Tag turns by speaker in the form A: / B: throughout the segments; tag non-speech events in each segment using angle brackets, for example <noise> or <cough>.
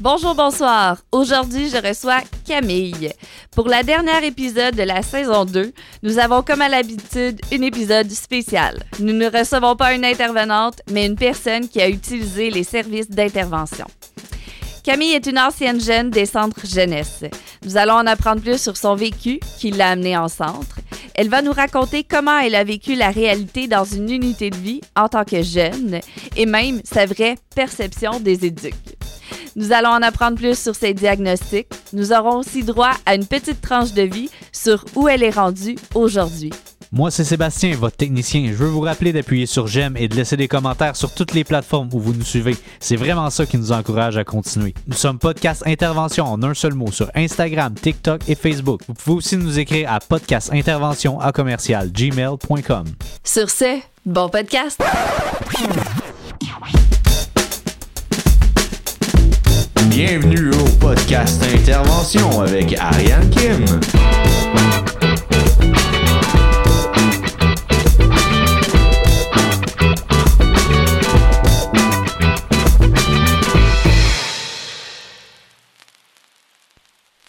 A: Bonjour, bonsoir. Aujourd'hui, je reçois Camille. Pour la dernière épisode de la saison 2, nous avons comme à l'habitude un épisode spécial. Nous ne recevons pas une intervenante, mais une personne qui a utilisé les services d'intervention. Camille est une ancienne jeune des centres jeunesse. Nous allons en apprendre plus sur son vécu qui l'a amenée en centre. Elle va nous raconter comment elle a vécu la réalité dans une unité de vie en tant que jeune et même sa vraie perception des éduques. Nous allons en apprendre plus sur ses diagnostics. Nous aurons aussi droit à une petite tranche de vie sur où elle est rendue aujourd'hui.
B: Moi, c'est Sébastien, votre technicien. Je veux vous rappeler d'appuyer sur j'aime et de laisser des commentaires sur toutes les plateformes où vous nous suivez. C'est vraiment ça qui nous encourage à continuer. Nous sommes Podcast Intervention en un seul mot sur Instagram, TikTok et Facebook. Vous pouvez aussi nous écrire à podcastintervention à commercial gmail.com.
A: Sur ce, bon podcast!
C: Bienvenue au podcast Intervention avec Ariane Kim.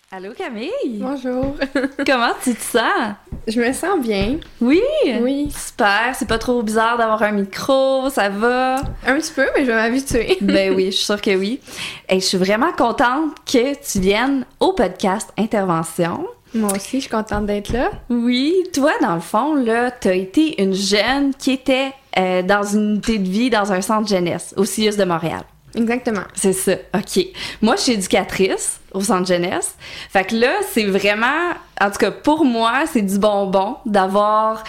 A: Allô Camille?
D: Bonjour. <laughs>
A: Comment tu te sens?
D: Je me sens bien.
A: Oui?
D: Oui.
A: Super, c'est pas trop bizarre d'avoir un micro, ça va?
D: Un petit peu, mais je vais m'habituer. <laughs>
A: ben oui, je suis sûre que oui. <laughs> Et je suis vraiment contente que tu viennes au podcast Intervention.
D: Moi aussi, je suis contente d'être là.
A: Oui, toi, dans le fond, là, t'as été une jeune qui était euh, dans une unité de vie dans un centre jeunesse au CIUS de Montréal.
D: Exactement.
A: C'est ça, OK. Moi, je suis éducatrice au centre jeunesse. Fait que là, c'est vraiment, en tout cas pour moi, c'est du bonbon d'avoir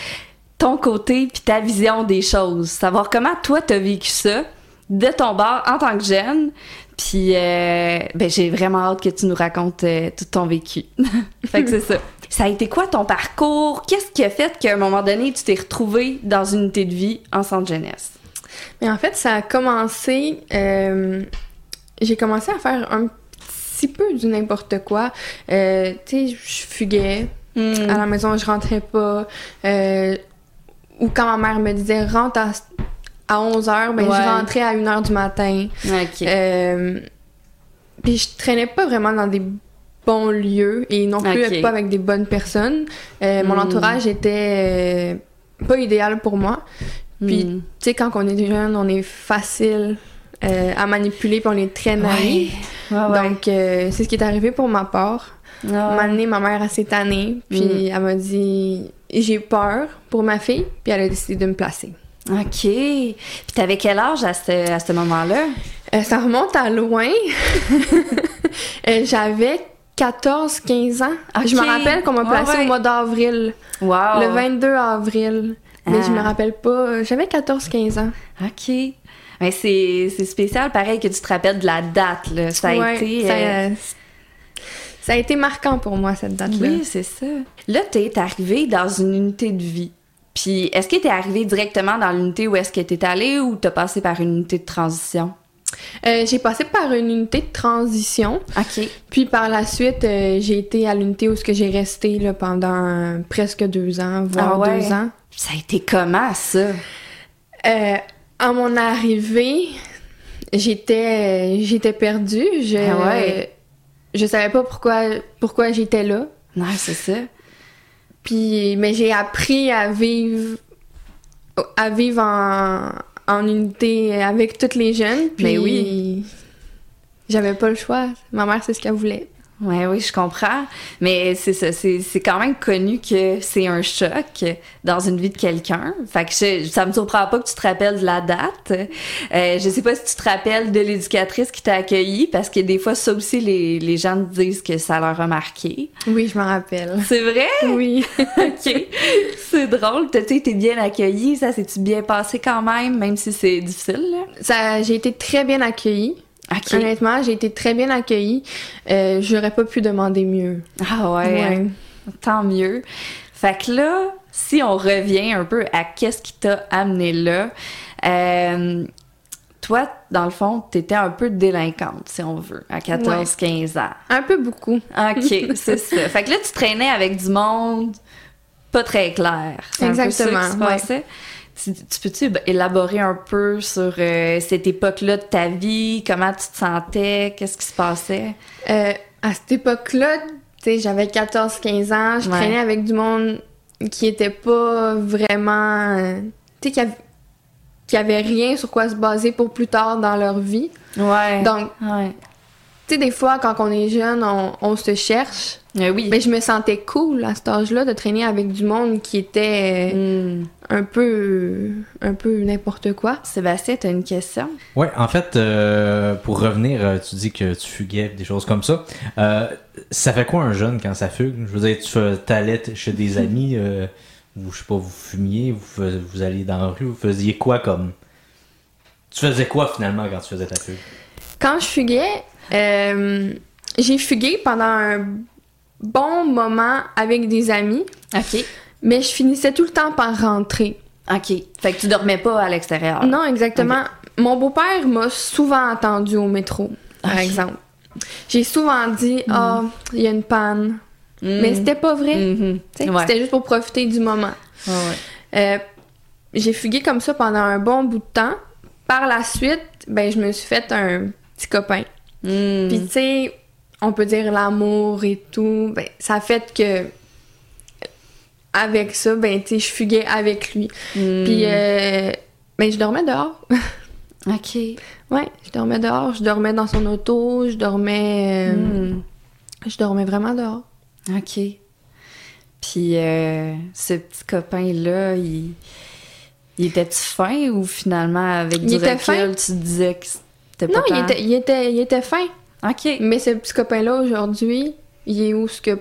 A: ton côté puis ta vision des choses. Savoir comment toi, t'as vécu ça de ton bord en tant que jeune. Puis, euh, ben, j'ai vraiment hâte que tu nous racontes euh, tout ton vécu. <laughs> fait que c'est ça. Ça a été quoi ton parcours? Qu'est-ce qui a fait qu'à un moment donné, tu t'es retrouvé dans une unité de vie en centre jeunesse?
D: Mais en fait, ça a commencé. euh, j'ai commencé à faire un petit peu du n'importe quoi. Euh, tu sais, je fuguais.
A: Hmm.
D: À la maison, je rentrais pas. Euh, ou quand ma mère me disait rentre à, à 11h, ben
A: Ouais.
D: je rentrais à 1h du matin.
A: OK.
D: Euh, puis je traînais pas vraiment dans des bons lieux et non plus pas avec des bonnes personnes. Mon
A: Hmm.
D: entourage était pas idéal pour moi. Puis,
A: Hmm.
D: tu sais, quand on est jeune, on est facile euh, à manipuler puis on est très naïf.
A: Ouais, ouais.
D: Donc, euh, c'est ce qui est arrivé pour ma part. Moment donné, ma mère a s'est tannée, puis elle m'a dit j'ai peur pour ma fille, puis elle a décidé de me placer.
A: OK. Puis t'avais quel âge à ce, à ce moment-là?
D: Euh, ça remonte à loin. <laughs> J'avais 14-15 ans.
A: Ok.
D: Je me rappelle qu'on m'a placée
A: ouais.
D: au mois d'avril,
A: Wow.
D: le 22 avril. Mais je
A: Ah.
D: me rappelle pas. euh, J'avais 14-15 ans.
A: OK. Mais c'est spécial, pareil, que tu te rappelles de la date, là. Ça a
D: Ouais,
A: été...
D: ça,
A: euh,
D: ça a été marquant pour moi, cette date-là.
A: Oui, c'est ça. Là, t'es arrivé dans une unité de vie. Puis, est-ce que t'es arrivé directement dans l'unité où est-ce que t'es allé ou t'as passé par une unité de transition?
D: Euh, j'ai passé par une unité de transition.
A: OK.
D: Puis par la suite, euh, j'ai été à l'unité où ce que j'ai resté là, pendant euh, presque deux ans, voire
A: Ah ouais?
D: deux ans.
A: Ça a été comment, ça?
D: Euh, à mon arrivée, j'étais j'étais perdue. Je,
A: Ah ouais?
D: je savais pas pourquoi pourquoi j'étais là.
A: Non, c'est ça.
D: Puis mais j'ai appris à vivre à vivre en, en unité avec toutes les jeunes. Puis
A: Mais oui.
D: J'avais pas le choix. Ma mère, c'est ce qu'elle voulait.
A: Ouais, oui, je comprends. Mais c'est ça, c'est quand même connu que c'est un choc dans une vie de quelqu'un. Fait que je- ça me surprend pas que tu te rappelles de la date. Euh, je sais pas si tu te rappelles de l'éducatrice qui t'a accueilli, parce que des fois, ça aussi, les, les gens te disent que ça leur a marqué.
D: Oui, je m'en rappelle.
A: C'est vrai?
D: Oui. <laughs>
A: OK. C'est drôle. T'as été bien accueilli. Ça s'est-tu bien passé quand même, même si c'est difficile, là?
D: Ça, j'ai été très bien accueillie. Honnêtement, j'ai été très bien accueillie. Euh, J'aurais pas pu demander mieux.
A: Ah ouais. Tant mieux. Fait que là, si on revient un peu à qu'est-ce qui t'a amené là, euh, toi, dans le fond, t'étais un peu délinquante, si on veut, à 14-15 ans.
D: Un peu beaucoup.
A: OK, <laughs> c'est ça. Fait que là, tu traînais avec du monde pas très clair. C'est un peu ça
D: Exactement,
A: qui se
D: ouais.
A: Si- Tu peux-tu élaborer un peu sur euh, cette époque-là de ta vie? Comment tu te sentais? Qu'est-ce qui se passait?
D: Euh, à cette époque-là, j'avais 14-15 ans, je
A: Ouais.
D: traînais avec du monde qui était pas vraiment. euh, tu sais, qui avait, qui avait rien sur quoi se baser pour plus tard dans leur vie.
A: Ouais.
D: Donc,
A: ouais.
D: tu sais, des fois, quand on est jeune, on, on se cherche.
A: Euh, oui.
D: Mais je me sentais cool à cet âge-là de traîner avec du monde qui était
A: Hmm.
D: un peu. un peu n'importe quoi.
A: Sébastien, t'as une question?
B: Ouais, en fait, euh, pour revenir, euh, tu dis que tu fuguais, des choses comme ça. Euh, ça fait quoi un jeune quand ça fugue? Je veux dire, tu t'allais chez des amis, euh, vous, je sais pas, vous fumiez, vous, vous alliez dans la rue, vous faisiez quoi comme... Tu faisais quoi finalement quand tu faisais ta fugue?
D: Quand je fuguais, euh, j'ai fugué pendant un bon moment avec des amis,
A: OK.
D: mais je finissais tout le temps par rentrer.
A: OK. Fait que tu dormais pas à l'extérieur.
D: Non, exactement. Mon beau-père m'a souvent attendu au métro, par exemple. J'ai souvent dit Ah, il y a une panne.
A: Hmm.
D: Mais c'était pas vrai.
A: Mhm. Ouais.
D: C'était juste pour profiter du moment.
A: Ouais.
D: Euh, j'ai fugué comme ça pendant un bon bout de temps. Par la suite, ben, je me suis fait un petit copain. Puis tu sais, on peut dire l'amour et tout, ben, ça a fait que avec ça, ben tu sais, je fuguais avec lui.
A: Hmm.
D: Puis euh, ben je dormais dehors. <laughs>
A: OK.
D: ouais, je dormais dehors, je dormais dans son auto, je dormais euh,
A: Hmm.
D: je dormais vraiment dehors.
A: OK. Puis euh, ce petit copain-là, il, il était-tu fin ou finalement, avec du recul, tu disais que c'était pas
D: Non, il était, il était il était fin,
A: OK.
D: mais ce petit copain là aujourd'hui, il est où ce que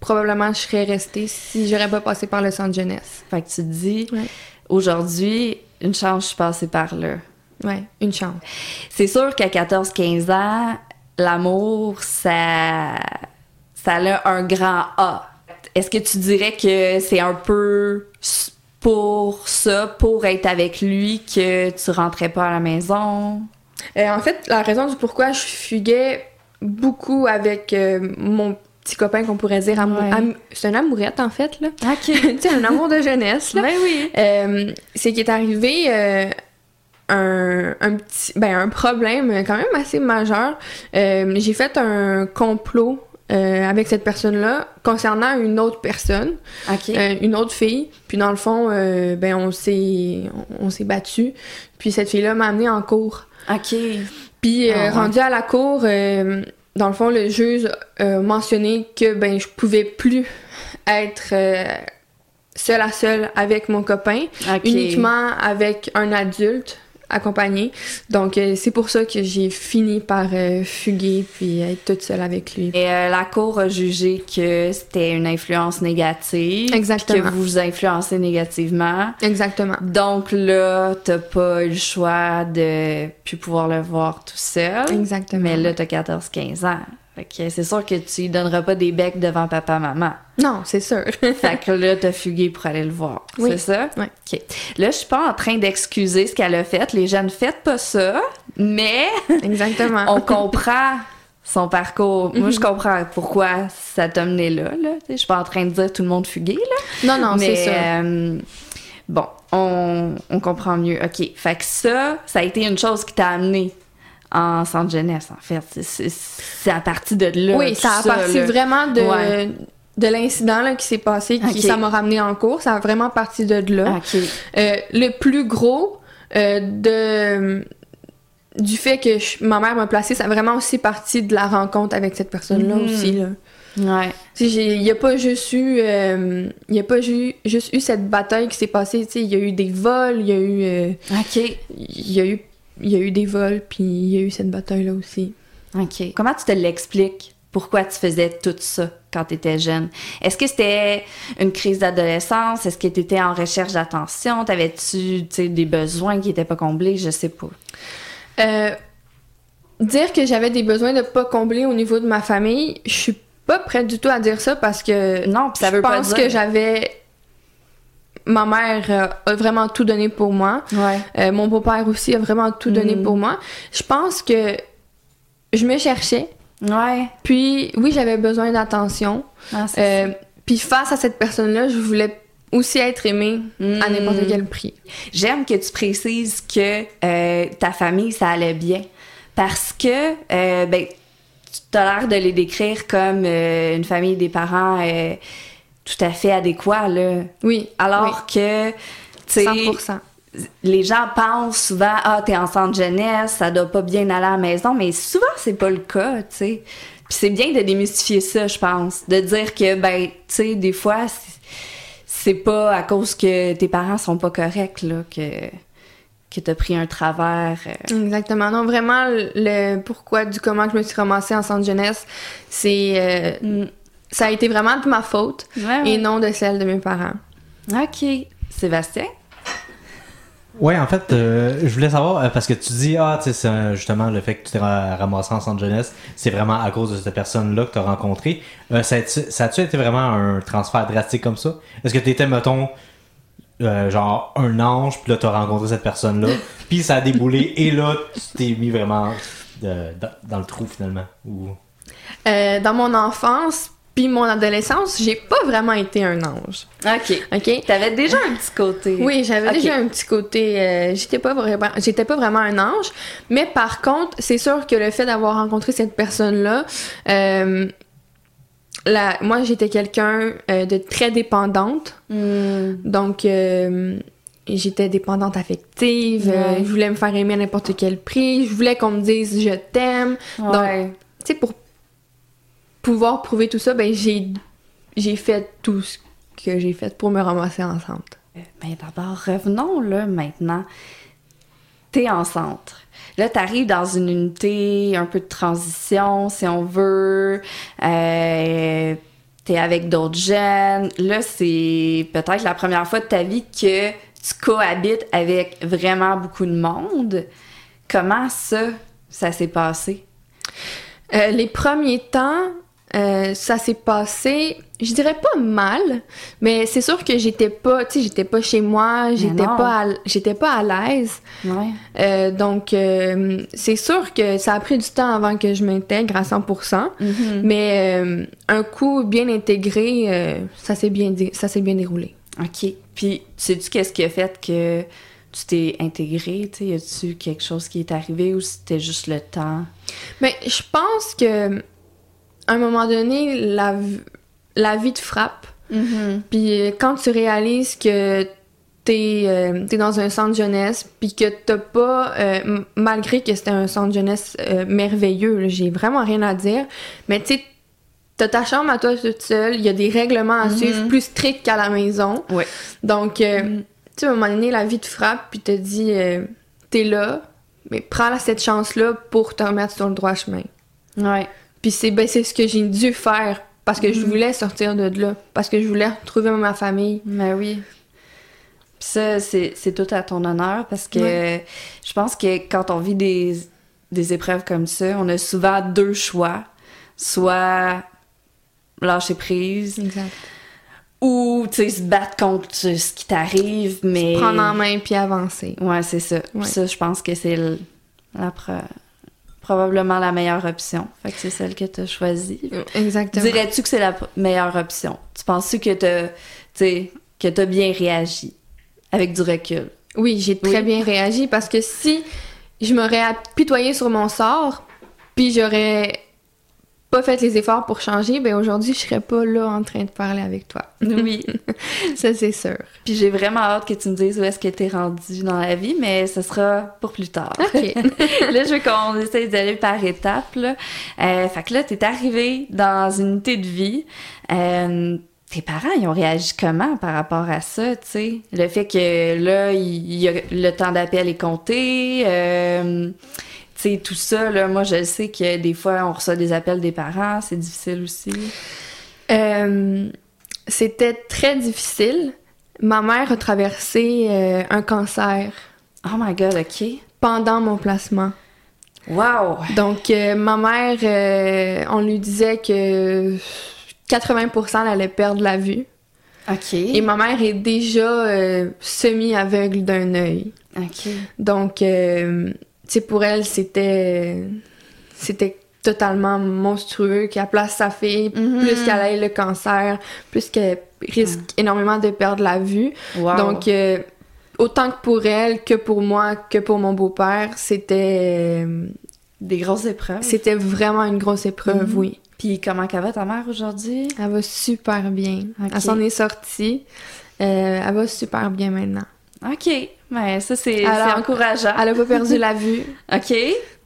D: probablement je serais restée si j'aurais pas passé par le centre jeunesse?
A: Fait que tu te dis,
D: Ouais.
A: aujourd'hui, une chance, je suis passée par là.
D: Ouais, une chance.
A: C'est sûr qu'à 14-15 ans, l'amour, ça, ça a un grand A. Est-ce que tu dirais que c'est un peu pour ça, pour être avec lui, que tu rentrais pas à la maison?
D: Euh, en fait, la raison du pourquoi je fuguais beaucoup avec euh, mon petit copain qu'on pourrait dire amou-
A: Ouais.
D: am- c'est un amourette en fait là.
A: OK. <laughs>
D: tu sais un amour de jeunesse là.
A: ben oui.
D: Euh, c'est qu'il est arrivé un, un petit ben un problème quand même assez majeur. J'ai fait un complot euh, avec cette personne-là concernant une autre personne,
A: OK.
D: euh, une autre fille. Puis dans le fond, euh, ben on s'est on, on s'est battu. Puis cette fille-là m'a amené en cours.
A: OK.
D: Puis euh,
A: Ah ouais.
D: rendu à la cour, euh, dans le fond, le juge a mentionné que ben je pouvais plus être euh, seule à seule avec mon copain, uniquement avec un adulte accompagné. Donc euh, c'est pour ça que j'ai fini par euh, fuguer puis être toute seule avec lui.
A: Et euh, la cour a jugé que c'était une influence négative.
D: Exactement.
A: Que vous vous influencez négativement.
D: Exactement.
A: Donc là, t'as pas eu le choix de plus pouvoir le voir tout seul.
D: Exactement.
A: Mais là, t'as 14-15 ans. Fait que c'est sûr que tu lui donneras pas des becs devant papa-maman.
D: Non, c'est sûr. <laughs>
A: fait que là, t'as fugué pour aller le voir.
D: Oui.
A: C'est ça?
D: Oui.
A: OK. Là, je suis pas en train d'excuser ce qu'elle a fait. Les jeunes, faites pas ça. Mais
D: Exactement. <laughs>
A: on comprend son parcours. Moi, je comprends pourquoi ça t'a mené là. là. Je suis pas en train de dire tout le monde fugué, là.
D: Non, non,
A: Mais
D: c'est ça.
A: euh, bon, on, on comprend mieux. OK. Fait que ça, ça a été une chose qui t'a amené en centre jeunesse, en fait. C'est- à partir de là.
D: Oui, ça a parti vraiment de,
A: Ouais.
D: de l'incident qui s'est passé, qui ça m'a ramené en cours. Ça a vraiment parti de là. Euh, le plus gros euh, de du fait que je- ma mère m'a placé, ça a vraiment aussi parti de la rencontre avec cette personne-là
A: Mhm.
D: aussi. Là.
A: Ouais.
D: Il n'y a pas juste eu, euh, il y a pas ju- juste eu cette bataille qui s'est passée. Il y a eu des vols, il y a eu, euh,
A: OK.
D: il y a eu, il y a eu des vols, puis il y a eu cette bataille-là aussi.
A: OK. Comment tu te l'expliques? Pourquoi tu faisais tout ça quand tu étais jeune? Est-ce que c'était une crise d'adolescence? Est-ce que tu étais en recherche d'attention? T'avais-tu des besoins qui n'étaient pas comblés? Je sais pas.
D: Euh, dire que j'avais des besoins de pas combler au niveau de ma famille, je suis pas prête du tout à dire ça parce que
A: Non, ça
D: je
A: veut pas
D: pense
A: dire-
D: que j'avais ma mère euh, a vraiment tout donné pour moi.
A: Ouais.
D: Euh, mon beau-père aussi a vraiment tout donné
A: Mm.
D: pour moi. Je pense que je me cherchais.
A: Ouais.
D: Puis oui, j'avais besoin d'attention.
A: Ah,
D: Euh, puis face à cette personne-là, je voulais aussi être aimé à
A: Mm.
D: n'importe quel prix.
A: J'aime que tu précises que euh, ta famille, ça allait bien. Parce que, euh, ben, tu as l'air de les décrire comme une famille des parents tout à fait adéquats, là.
D: Oui.
A: Alors que, tu sais,
D: 100%.
A: les gens pensent souvent, ah, t'es en centre jeunesse, ça doit pas bien aller à la maison, mais souvent, c'est pas le cas, tu sais. Puis c'est bien de démystifier ça, je pense. De dire que, ben, tu sais, des fois, c'est- c'est pas à cause que tes parents sont pas corrects, là, que, que t'as pris un travers. euh.
D: Exactement. Non, vraiment, le pourquoi du comment que je me suis ramassée en centre jeunesse, c'est... euh,
A: Mm.
D: Ça a été vraiment de ma faute
A: Ouais, ouais.
D: et non de celle de mes parents.
A: OK. Sébastien?
B: Ouais, en fait, euh, je voulais savoir, euh, parce que tu dis, ah, tu sais, c'est, justement, le fait que tu t'es ra- ramassé en centre jeunesse, c'est vraiment à cause de cette personne-là que tu as rencontré. Euh, ça, a-tu, ça a-tu été vraiment un transfert drastique comme ça? Est-ce que tu étais, mettons, euh, genre un ange, puis là, tu as rencontré cette personne-là, <laughs> puis ça a déboulé, et là, tu t'es mis vraiment euh, dans, dans le trou, finalement? Ou...
D: Euh, dans mon enfance puis mon adolescence, j'ai pas vraiment été un ange.
A: OK.
D: OK?
A: T'avais déjà un petit côté.
D: Oui, j'avais déjà un petit côté. euh, j'étais pas vraiment, j'étais pas vraiment un ange, mais par contre, c'est sûr que le fait d'avoir rencontré cette personne-là, euh, la- moi j'étais quelqu'un euh, de très dépendante,
A: Hmm.
D: donc euh, j'étais dépendante affective. euh, je voulais me faire aimer à n'importe quel prix. Je voulais qu'on me dise je t'aime.
A: Ouais.
D: Tu sais, pour pouvoir prouver tout ça, ben j'ai j'ai fait tout ce que j'ai fait pour me ramasser ensemble.
A: Mais d'abord, revenons là maintenant. T'es en centre. Là, t'arrives dans une unité un peu de transition, si on veut. Euh, T'es avec d'autres jeunes. Là, c'est peut-être la première fois de ta vie que tu cohabites avec vraiment beaucoup de monde. Comment ça, ça s'est passé?
D: Euh, les premiers temps, euh, ça s'est passé, je dirais pas mal, mais c'est sûr que j'étais pas, tu sais, j'étais pas chez moi, j'étais pas, à, j'étais pas à l'aise.
A: Ouais.
D: Euh, donc, euh, c'est sûr que ça a pris du temps avant que je m'intègre à 100%,
A: Mm-hmm.
D: mais un coup bien intégré, ça s'est bien, ça s'est bien déroulé.
A: OK. Puis, sais-tu qu'est-ce qui a fait que tu t'es intégré? Tu sais, y a-tu quelque chose qui est arrivé ou c'était juste le temps?
D: Mais je pense que à un moment donné, la, la vie te frappe. Puis euh, quand tu réalises que t'es euh, t'es dans un centre jeunesse, puis que t'as pas, euh, malgré que c'était un centre jeunesse euh, merveilleux, j'ai vraiment rien à dire, mais tu sais, t'as ta chambre à toi toute seule, il y a des règlements à suivre plus stricts qu'à la maison. Donc, euh, tu sais, à un moment donné, la vie te frappe, puis te dit, t'es là, mais prends cette chance-là pour te remettre sur le droit chemin.
A: Ouais.
D: Puis c'est ben, ce que j'ai dû faire parce que je voulais sortir de là, parce que je voulais retrouver ma famille.
A: Mais oui. Puis ça, c'est tout à ton honneur parce que je pense que quand on vit des, des épreuves comme ça, on a souvent deux choix. Soit lâcher prise
D: Exact.
A: ou, tu sais, se battre contre ce qui t'arrive, mais...
D: Prendre en main puis avancer.
A: Ouais, c'est ça.
D: Ouais.
A: ça, je pense que c'est la pro- probablement la meilleure option. Fait que c'est celle que tu as choisie.
D: Exactement.
A: Dirais-tu que c'est la meilleure option? Tu penses-tu que t'as, tu que t'as bien réagi avec du recul?
D: Oui, j'ai très bien réagi parce que si je m'aurais apitoyée sur mon sort, puis j'aurais pas fait les efforts pour changer, ben aujourd'hui, je serais pas là en train de parler avec toi. <laughs>
A: Oui. <laughs>
D: Ça, c'est sûr.
A: Puis j'ai vraiment hâte que tu me dises où est-ce que t'es rendu dans la vie, mais ce sera pour plus tard.
D: OK. <laughs>
A: là, je veux qu'on essaye d'aller par étapes. Là. Euh, fait que là, t'es arrivé dans une unité de vie. Euh, tes parents, ils ont réagi comment par rapport à ça, tu sais? Le fait que là, il le temps d'appel est compté. euh, sais, tout ça, là, moi, je sais que des fois, on reçoit des appels des parents. C'est difficile aussi.
D: Euh, C'était très difficile. Ma mère a traversé euh, un cancer
A: Oh my God, OK.
D: pendant mon placement.
A: Wow!
D: Donc, euh, ma mère, on lui disait que 80% elle allait perdre la vue.
A: OK.
D: Et ma mère est déjà semi-aveugle d'un œil.
A: OK.
D: Donc, sais, pour elle, c'était. C'était totalement monstrueux, qu'elle place sa fille,
A: Mhm.
D: plus qu'elle ait le cancer, plus qu'elle risque énormément de perdre la vue.
A: Wow.
D: Donc, euh, autant que pour elle, que pour moi, que pour mon beau-père, c'était
A: des grosses épreuves.
D: c'était vraiment une grosse épreuve,
A: Mhm.
D: oui.
A: Puis comment qu'elle va ta mère aujourd'hui?
D: Elle va super bien. Elle s'en est sortie. Euh, elle va super bien maintenant.
A: OK. Mais ça, c'est encourageant.
D: Elle a pas perdu la <laughs> vue.
A: OK.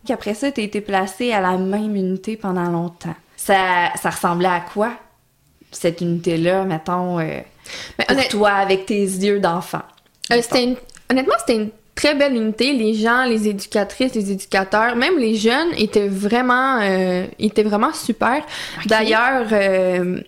A: Qu'après ça, t'as été placée à la même unité pendant longtemps. Ça, ça ressemblait à quoi, cette unité-là, mettons, euh,
D: Mais
A: pour
D: honnête-
A: toi, avec tes yeux d'enfant?
D: Euh, une- Honnêtement, c'était une très belle unité. Les gens, les éducatrices, les éducateurs, même les jeunes étaient vraiment, euh, étaient vraiment super. D'ailleurs, euh,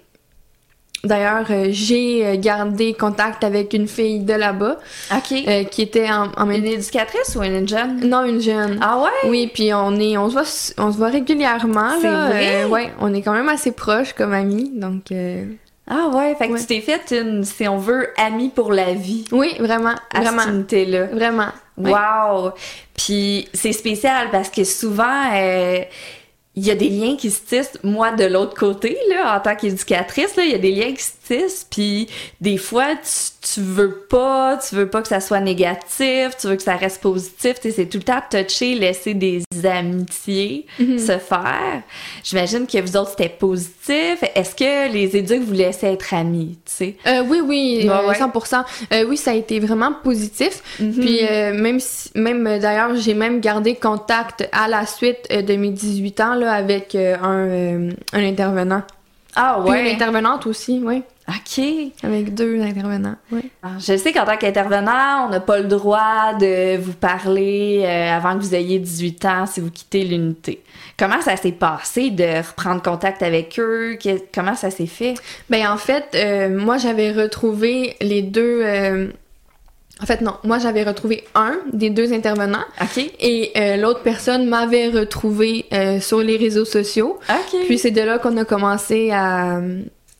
D: d'ailleurs, euh, j'ai euh, gardé contact avec une fille de là-bas
A: OK.
D: euh, qui était en, en
A: une éducatrice ou une jeune?
D: non une jeune.
A: Ah ouais?
D: Oui, puis on est, on se voit, on se voit régulièrement.
A: C'est
D: là.
A: vrai?
D: Euh, ouais, on est quand même assez proches comme amis, donc euh,
A: Ah ouais, fait que
D: Ouais.
A: tu t'es faite une, si on veut, amie pour la vie
D: oui, vraiment,
A: à
D: vraiment,
A: cette unité-là.
D: vraiment. Ouais.
A: Wow! Puis c'est spécial parce que souvent, il y a des liens qui se tissent. Moi, de l'autre côté, là, en tant qu'éducatrice, là, il y a des liens qui se tissent. Puis des fois, tu, tu veux pas, tu veux pas que ça soit négatif, tu veux que ça reste positif. Tu sais, c'est tout le temps toucher, laisser des amitiés
D: Mhm.
A: se faire. J'imagine que vous autres, c'était positif. Est-ce que les éducs vous laissaient être amis, tu sais?
D: Euh, oui, oui,
A: Ouais,
D: euh,
A: ouais.
D: 100%. Euh, oui, ça a été vraiment positif. Puis euh, même, si- même euh, d'ailleurs, j'ai même gardé contact à la suite de mes 18 ans là, avec un, un intervenant.
A: Ah
D: Puis une
A: ouais?
D: intervenante aussi, oui.
A: OK.
D: Avec deux intervenants, oui.
A: Je sais qu'en tant qu'intervenant, on n'a pas le droit de vous parler euh, avant que vous ayez 18 ans si vous quittez l'unité. Comment ça s'est passé de reprendre contact avec eux? Comment ça s'est fait?
D: Ben en fait, euh, moi j'avais retrouvé les deux. euh, En fait, non, moi j'avais retrouvé un des deux intervenants
A: OK.
D: et euh, l'autre personne m'avait retrouvé sur les réseaux sociaux.
A: OK.
D: Puis c'est de là qu'on a commencé à,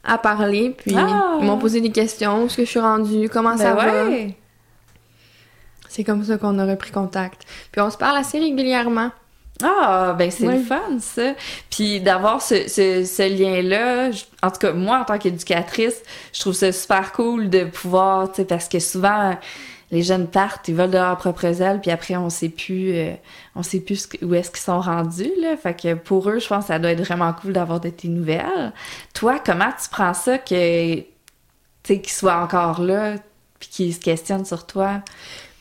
D: à parler. Puis
A: Ah.
D: ils m'ont posé des questions, où est-ce que je suis rendue, comment ça
A: Ben
D: va?
A: ouais.
D: C'est comme ça qu'on a repris contact. Puis on se parle assez régulièrement.
A: Ah, ben c'est le fun, ça. Puis d'avoir ce, ce, ce lien-là, je- en tout cas, moi, en tant qu'éducatrice, je trouve ça super cool de pouvoir, tu sais, parce que souvent, les jeunes partent, ils volent de leurs propres ailes, puis après, on sait plus, euh, on sait plus où est-ce qu'ils sont rendus, là. Fait que pour eux, je pense que ça doit être vraiment cool d'avoir de tes nouvelles. Toi, comment tu prends ça que, tu sais, qu'ils soient encore là, puis qu'ils se questionnent sur toi?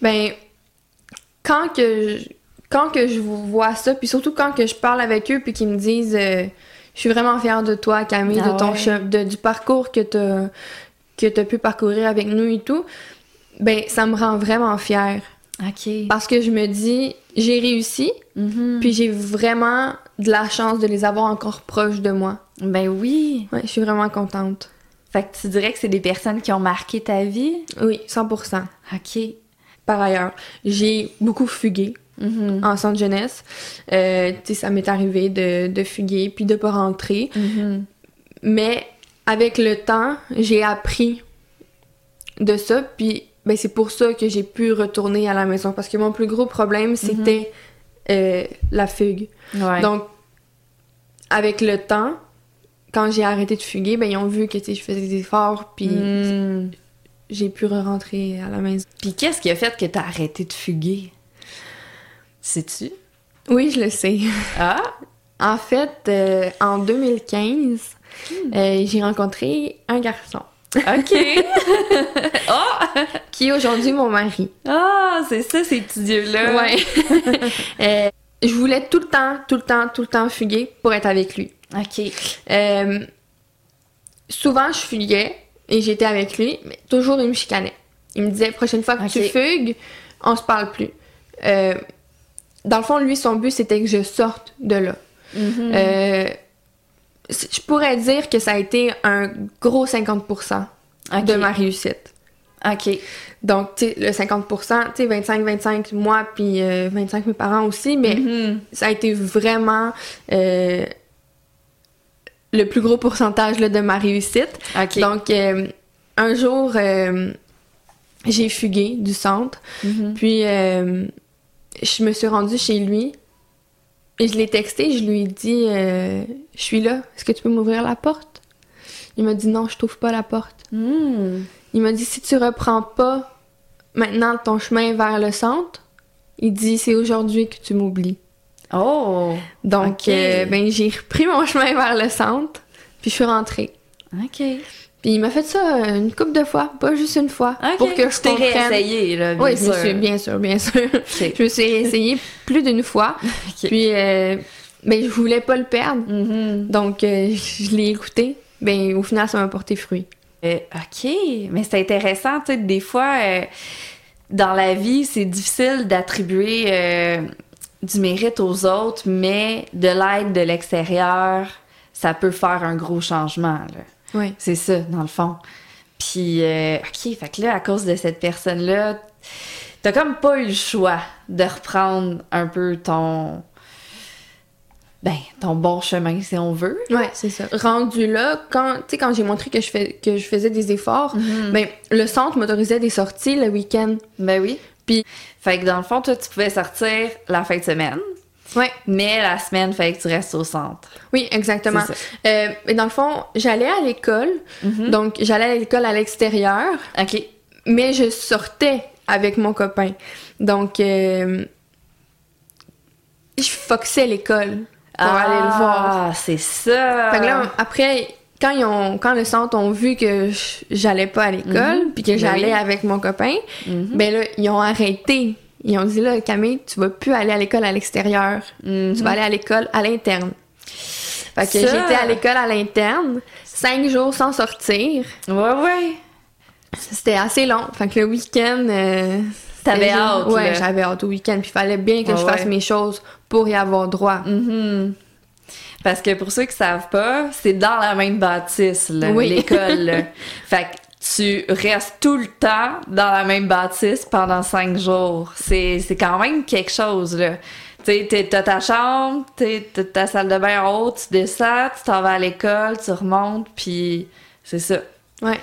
D: Ben, quand que je, quand que je vois ça, puis surtout quand que je parle avec eux, puis qu'ils me disent euh, Je suis vraiment fière de toi, Camille,
A: Ah
D: de ton
A: ouais.
D: de- du parcours que t'as que t'as pu parcourir avec nous et tout, ben, ça me rend vraiment fière.
A: OK.
D: Parce que je me dis J'ai réussi,
A: Mhm.
D: puis j'ai vraiment de la chance de les avoir encore proches de moi.
A: Ben oui.
D: Ouais, je suis vraiment contente.
A: Fait que tu dirais que c'est des personnes qui ont marqué ta vie?
D: Oui, 100%.
A: OK.
D: Par ailleurs, j'ai beaucoup fugué.
A: Mhm.
D: en centre jeunesse. Euh, tu sais, ça m'est arrivé de, de fuguer puis de pas rentrer.
A: Mhm.
D: Mais avec le temps, j'ai appris de ça. Puis ben, c'est pour ça que j'ai pu retourner à la maison. Parce que mon plus gros problème, c'était euh, la fugue.
A: Ouais.
D: Donc, avec le temps, quand j'ai arrêté de fuguer, ben, ils ont vu que je faisais des efforts. Puis
A: Mhm.
D: j'ai pu rentrer à la maison.
A: Puis qu'est-ce qui a fait que t'as arrêté de fuguer? Sais-tu?
D: Oui, je le sais.
A: Ah!
D: En fait, euh, en 2015, euh, j'ai rencontré un garçon
A: OK! <laughs> oh!
D: qui est aujourd'hui mon mari.
A: Ah, c'est ça, ces petits yeux-là.
D: Ouais. <laughs> Euh, je voulais tout le temps, tout le temps, tout le temps fuguer pour être avec lui.
A: OK.
D: Euh, souvent, je fuguais et j'étais avec lui, mais toujours il me chicanait. Il me disait prochaine fois que tu fugues, on se parle plus. Euh, dans le fond, lui, son but c'était que je sorte de là. C- je pourrais dire que ça a été un gros 50%
A: OK.
D: de ma réussite.
A: OK.
D: Donc, tu sais, le 50%, tu sais, 25-25 moi, puis euh, 25 mes parents aussi, mais
A: Mhm.
D: ça a été vraiment euh, le plus gros pourcentage là, de ma réussite.
A: OK.
D: Donc, euh, un jour, euh, j'ai fugué du centre,
A: Mhm.
D: puis je me suis rendue chez lui Et je l'ai texté, je lui ai dit euh, Je suis là, est-ce que tu peux m'ouvrir la porte Il m'a dit Non, je t'ouvre pas la porte.
A: Hmm.
D: Il m'a dit Si tu reprends pas maintenant ton chemin vers le centre, il dit C'est aujourd'hui que tu m'oublies.
A: Oh!
D: Donc, euh, ben, j'ai repris mon chemin vers le centre, puis je suis rentrée.
A: OK.
D: Puis il m'a fait ça euh, une couple de fois, pas juste une fois,
A: OK.
D: pour que je comprenne.
A: réessayé, là, bien
D: Oui, bien
A: sûr.
D: bien sûr, bien sûr. <laughs> Je me suis réessayée plus d'une fois. <laughs>
A: Ok.
D: Puis, euh, ben, je voulais pas le perdre.
A: Mhm.
D: Donc, euh, je l'ai écouté. Ben, au final, ça m'a porté fruit.
A: Euh, OK, mais c'est intéressant, tu sais, des fois, euh, dans la vie, c'est difficile d'attribuer euh, du mérite aux autres, mais de l'aide de l'extérieur, ça peut faire un gros changement, là.
D: Oui.
A: C'est ça, dans le fond. Puis, euh, OK, fait que là, à cause de cette personne-là, t'as comme pas eu le choix de reprendre un peu ton... Ben, ton bon chemin, si on veut.
D: Ouais, c'est ça. Rendu là, quand, tu sais, quand j'ai montré que je, fais, que je faisais des efforts, ben, le centre m'autorisait des sorties le week-end.
A: Ben oui.
D: Puis-
A: Fait que dans le fond, toi, tu pouvais sortir la fin de semaine,
D: Ouais.
A: mais la semaine, fallait que tu restes au centre.
D: Oui, exactement. Euh, et dans le fond, j'allais à l'école.
A: Mhm.
D: Donc, j'allais à l'école à l'extérieur,
A: OK.
D: mais je sortais avec mon copain. Donc, euh, je foxais l'école pour aller le voir.
A: Ah, c'est ça.
D: Fait que là, après, quand, ils ont, quand le centre ont vu que j'allais pas à l'école, puis que
A: Ben
D: j'allais
A: oui.
D: avec mon copain,
A: Mhm.
D: ben là, ils ont arrêté. Ils ont dit, là, Camille, tu vas plus aller à l'école à l'extérieur.
A: Mhm.
D: Tu vas aller à l'école à l'interne. Fait que j'étais à l'école à l'interne, cinq jours sans sortir.
A: Ouais, ouais.
D: C'était assez long. Fait que le week-end. euh,
A: T'avais hâte,
D: Ouais, j'avais hâte au week-end. Puis il fallait bien que
A: Ouais,
D: je fasse
A: ouais.
D: mes choses pour y avoir droit.
A: Mhm. Parce que pour ceux qui savent pas, c'est dans la même bâtisse,
D: Oui.
A: l'école. là. <laughs> fait que tu restes tout le temps dans la même bâtisse pendant cinq jours. C'est c'est quand même quelque chose, là. Tu sais, t'as ta chambre, t'as ta salle de bain en haut, tu descends, tu t'en vas à l'école, tu remontes, puis c'est ça.
D: Ouais.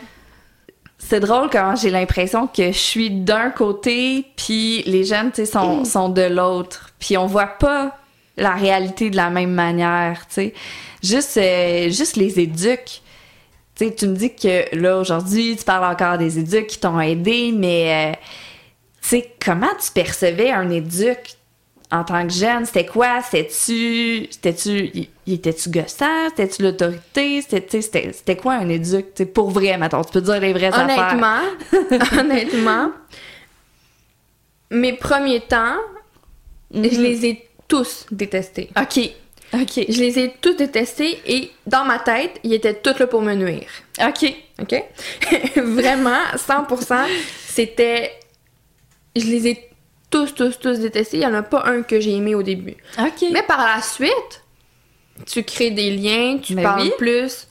A: C'est drôle quand j'ai l'impression que je suis d'un côté, puis les jeunes, tu sais, sont, sont de l'autre. Puis on voit pas la réalité de la même manière, tu sais. Juste, euh, juste les éduques. Tu sais, tu me dis que là, aujourd'hui, tu parles encore des éduques qui t'ont aidé, mais, euh, tu sais, comment tu percevais un éduque en tant que jeune? C'était quoi? C'était-tu... C'était-tu... il- était-tu gossant? C'était-tu l'autorité? C'était, quoi un sais, pour vrai, maintenant, tu peux dire les vraies affaires.
D: Honnêtement, <laughs> honnêtement, mes premiers temps,
A: Mhm.
D: je les ai tous détestés.
A: OK. OK.
D: Je les ai tous détestés et dans ma tête, ils étaient tous là pour me nuire.
A: OK.
D: OK? <laughs> Vraiment, 100%, c'était... Je les ai tous, tous, tous détestés. Il n'y en a pas un que j'ai aimé au début.
A: OK.
D: Mais par la suite, tu crées des liens, tu
A: Ben
D: parles
A: oui.
D: plus.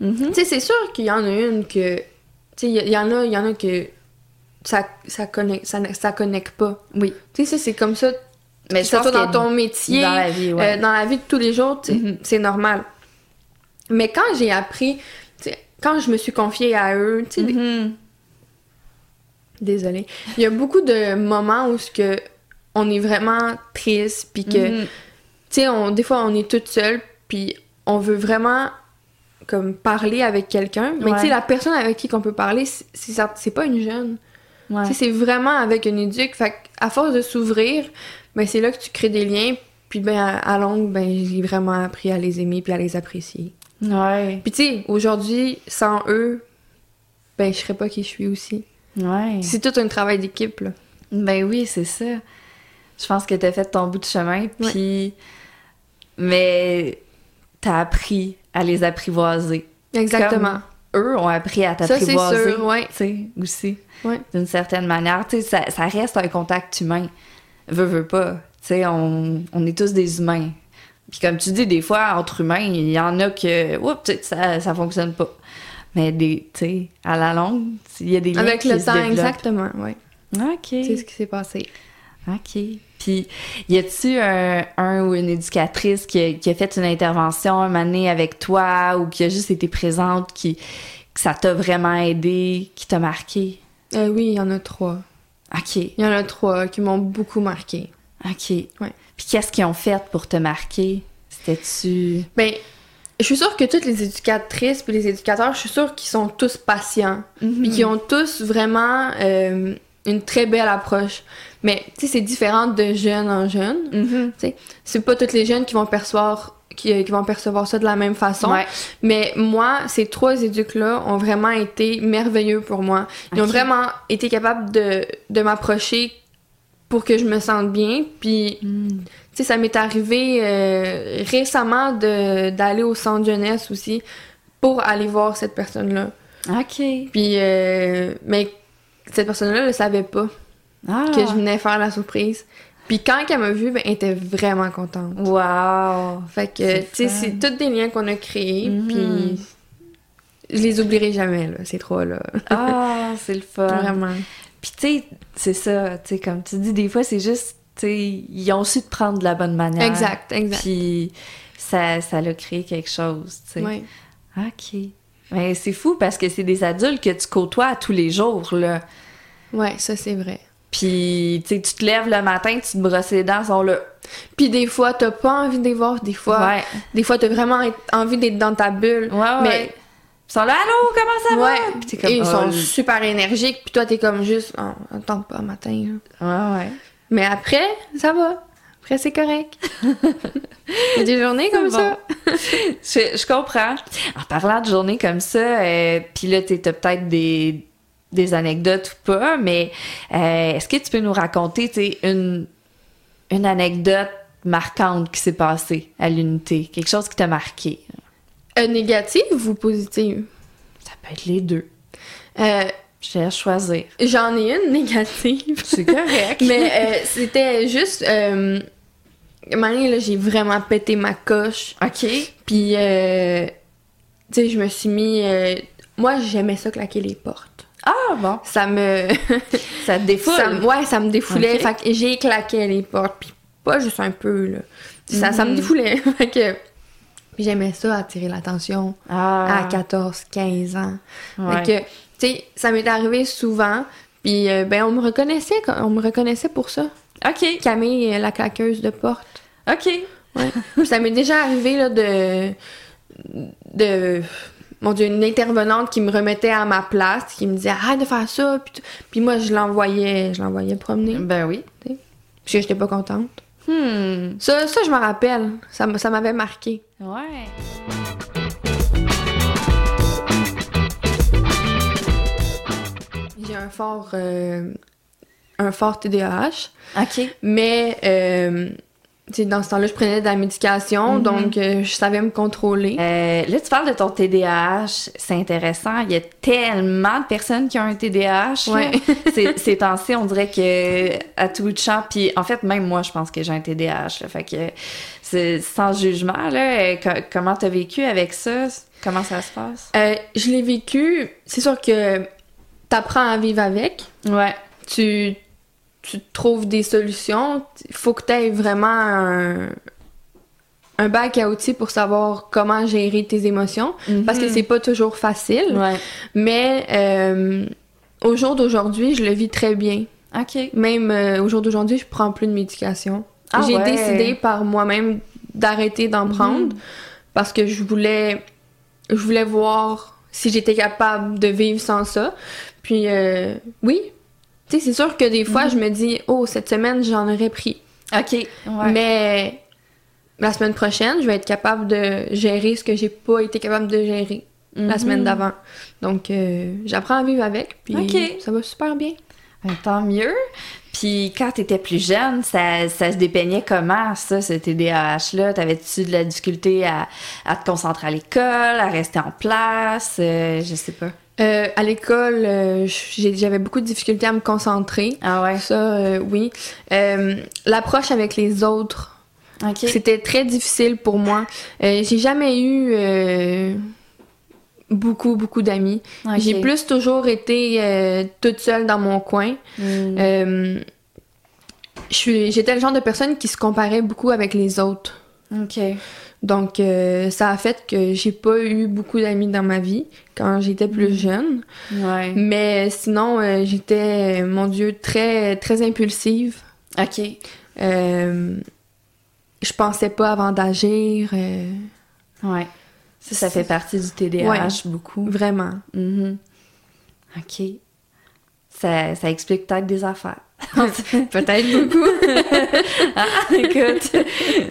A: Mhm.
D: Tu sais, c'est sûr qu'il y en a une que... Tu sais, il y, en a, il y en a que ça, ça, connecte, ça, ne- ça connecte pas.
A: Oui.
D: Tu sais, c'est comme ça.
A: Mais
D: Que
A: je
D: ce
A: pense
D: soit dans ton métier,
A: dans la vie, ouais.
D: euh, dans la vie de tous les jours,
A: Mhm.
D: c'est normal. Mais quand j'ai appris, quand je me suis confiée à eux, tu sais,
A: Mhm.
D: désolée, il y a beaucoup de moments où ce que on est vraiment triste, puis que,
A: Mhm.
D: tu sais, on, des fois, on est toute seule, puis on veut vraiment comme parler avec quelqu'un. Mais tu sais, la personne avec qui qu'on peut parler, c'est- pas une jeune.
A: Ouais.
D: C'est vraiment avec une éduque. Fait à force de s'ouvrir, ben c'est là que tu crées des liens. Puis ben à, à longue, ben j'ai vraiment appris à les aimer puis à les apprécier.
A: Ouais.
D: Puis tu sais, aujourd'hui, sans eux, ben je serais pas qui je suis aussi.
A: Ouais.
D: C'est tout un travail d'équipe là.
A: Ben oui, c'est ça. Je pense que t'as fait ton bout de chemin, puis... Mais t'as appris à les apprivoiser.
D: Exactement.
A: Eux ont appris à
D: Ça c'est
A: t'apprivoiser.
D: sûr, ouais.
A: Tu sais, aussi.
D: Ouais.
A: D'une certaine manière. Tu sais, ça, ça reste un contact humain. Veux, veux pas. Tu sais, on, on est tous des humains. Puis comme tu dis, des fois, entre humains, il y en a que... Oups, ça, ça fonctionne pas. Mais des, tu sais, à la longue, il y a des liens
D: Avec
A: qui
D: le
A: se
D: temps,
A: développent.
D: exactement, ouais.
A: OK.
D: C'est ce qui s'est passé.
A: OK. Puis, y a-tu un, un ou une éducatrice qui a, qui a fait une intervention un donné avec toi ou qui a juste été présente, qui, que ça t'a vraiment aidé, qui t'a marqué?
D: Euh, oui, il y en a trois.
A: OK.
D: Il y en a trois qui m'ont beaucoup marqué.
A: OK.
D: Ouais.
A: Puis qu'est-ce qu'ils ont fait pour te marquer? C'était-tu...
D: Ben, je suis sûre que toutes les éducatrices puis les éducateurs, je suis sûre qu'ils sont tous patients. Puis qu'ils ont tous vraiment euh, une très belle approche. Mais, tu sais, c'est différent de jeune en jeune.
A: Mhm.
D: Tu sais, c'est pas toutes les jeunes qui vont percevoir qui, qui vont percevoir ça de la même façon.
A: Ouais.
D: Mais moi, ces trois éducs-là ont vraiment été merveilleux pour moi. Ils ont vraiment été capables de, de m'approcher pour que je me sente bien. Puis,
A: Mm.
D: tu sais, ça m'est arrivé euh, récemment de- d'aller au centre jeunesse aussi pour aller voir cette personne-là.
A: OK.
D: Puis, euh, mais cette personne-là ne savait pas
A: Ah.
D: que je venais faire la surprise. Puis quand elle m'a vue, ben, elle était vraiment contente.
A: Wow!
D: Fait que,
A: C'est
D: tu sais, c'est tous des liens qu'on a créés,
A: Mhm.
D: puis je les oublierai jamais, là, ces trois-là.
A: Ah, <laughs> c'est le fun.
D: Vraiment.
A: Puis tu sais, c'est ça, tu sais, comme tu dis, des fois, c'est juste, tu sais, ils ont su te prendre de la bonne manière.
D: Exact, exact.
A: Puis ça, ça l'a créé quelque chose, tu sais.
D: Ouais.
A: OK. Mais c'est fou parce que c'est des adultes que tu côtoies tous les jours, là.
D: ouais, ça c'est vrai.
A: Puis, tu sais, tu te lèves le matin, tu te brosses les dents, sont là.
D: Puis des fois, t'as pas envie de les voir, des fois,
A: Ouais.
D: des fois, t'as vraiment envie d'être dans ta bulle.
A: Ouais, ouais.
D: Mais-
A: Ils sont là, allô, comment ça va?
D: Ouais,
A: Puis t'es comme,
D: et ils
A: oh,
D: sont
A: le-
D: super énergiques, puis toi, t'es comme juste, oh, attends pas matin. là.
A: Ouais, ouais.
D: Mais après, ça va. Après, c'est correct. <laughs> Il y a des journées comme
A: bon.
D: ça. <laughs>
A: Je, je comprends. En parlant de journées comme ça, euh, puis là, t'as peut-être des, des anecdotes ou pas, mais euh, est-ce que tu peux nous raconter, une, une anecdote marquante qui s'est passée à l'unité? Quelque chose qui t'a marqué?
D: Euh, négative ou positive?
A: Ça peut être les deux.
D: Euh,
A: Je laisse choisir.
D: J'en ai une négative.
A: C'est correct. <laughs>
D: Mais euh, c'était juste. Euh, là, j'ai vraiment pété ma coche.
A: OK.
D: Puis, euh, tu sais, je me suis mis. moi, j'aimais ça claquer les portes.
A: Ah, bon.
D: Ça me. <laughs>
A: Ça te défoule.
D: ça, ouais, ça me défoulait. Fait que j'ai claqué les portes. Puis, pas juste un peu, là. Ça, ça me
A: Mhm.
D: défoulait. <laughs> fait que. puis j'aimais ça, attirer l'attention
A: Ah,
D: à 14, 15 ans.
A: ouais.
D: Fait que, tu sais, ça m'est arrivé souvent. Puis, euh, ben, on me reconnaissait, on me reconnaissait pour ça.
A: OK.
D: Camille, euh, la claqueuse de porte.
A: OK.
D: Ouais. Ça m'est déjà arrivé là, de. de. Mon Dieu, une intervenante qui me remettait à ma place, qui me disait arrête de faire ça. Puis. Puis moi, je l'envoyais, je l'envoyais promener.
A: Ben oui.
D: Parce que j'étais pas contente.
A: Hmm.
D: Ça, ça je me rappelle. Ça, ça m'avait marqué.
A: Ouais.
D: J'ai un fort. euh, un fort TDAH.
A: OK.
D: Mais. euh, tu sais, dans ce temps-là, je prenais de la médication,
A: Mhm.
D: donc euh, je savais me contrôler.
A: Euh, là, tu parles de ton TDAH, c'est intéressant. Il y a tellement de personnes qui ont un TDAH.
D: Ouais. <laughs>
A: C'est- Ces temps-ci, on dirait que à tout bout de champ, puis en fait, même moi, je pense que j'ai un TDAH. là. fait que c'est sans jugement. Là, Euh, co- comment t'as vécu avec ça? Comment ça se passe?
D: Euh, je l'ai vécu. C'est sûr que t'apprends à vivre avec.
A: Ouais.
D: Tu, tu trouves des solutions. Il faut que tu aies vraiment un, un bac à outils pour savoir comment gérer tes émotions. Parce que c'est pas toujours facile.
A: Ouais.
D: Mais euh, au jour d'aujourd'hui, je le vis très bien.
A: OK.
D: Même euh, au jour d'aujourd'hui, je prends plus de médication.
A: Ah
D: J'ai
A: ouais.
D: décidé par moi-même d'arrêter d'en prendre parce que je voulais je voulais voir si j'étais capable de vivre sans ça. Puis euh, oui, tu sais c'est sûr que des fois je me dis oh cette semaine j'en aurais pris.
A: OK. Ouais.
D: Mais la semaine prochaine, je vais être capable de gérer ce que j'ai pas été capable de gérer la
A: Mhm.
D: semaine d'avant. Donc euh, j'apprends à vivre avec puis
A: Ok.
D: ça va super bien.
A: Ben, tant mieux. Puis quand t'étais plus jeune, ça, ça se dépeignait comment, ça, ce TDAH-là? T'avais-tu de la difficulté à, à te concentrer à l'école, à rester en place? Euh, je sais pas.
D: Euh, à l'école, euh, j'avais beaucoup de difficultés à me concentrer.
A: Ah ouais?
D: Ça, euh, oui. L'approche avec les autres, c'était très difficile pour moi. J'ai jamais eu beaucoup, beaucoup d'amis. J'ai plus toujours été toute seule dans mon coin.
A: Hmm.
D: J'étais le genre de personne qui se comparait beaucoup avec les autres.
A: OK.
D: Donc, euh, ça a fait que j'ai pas eu beaucoup d'amis dans ma vie quand j'étais plus jeune.
A: Ouais.
D: Mais sinon, euh, j'étais, mon Dieu, très, très impulsive.
A: OK.
D: Euh, je pensais pas avant d'agir. euh,
A: Ouais. Ça, ça fait partie du TDAH
D: Ouais.
A: beaucoup.
D: vraiment.
A: Mhm. OK. Ça, ça explique peut-être des affaires. <laughs>
D: Peut-être beaucoup. <laughs>
A: Ah, <laughs> écoute,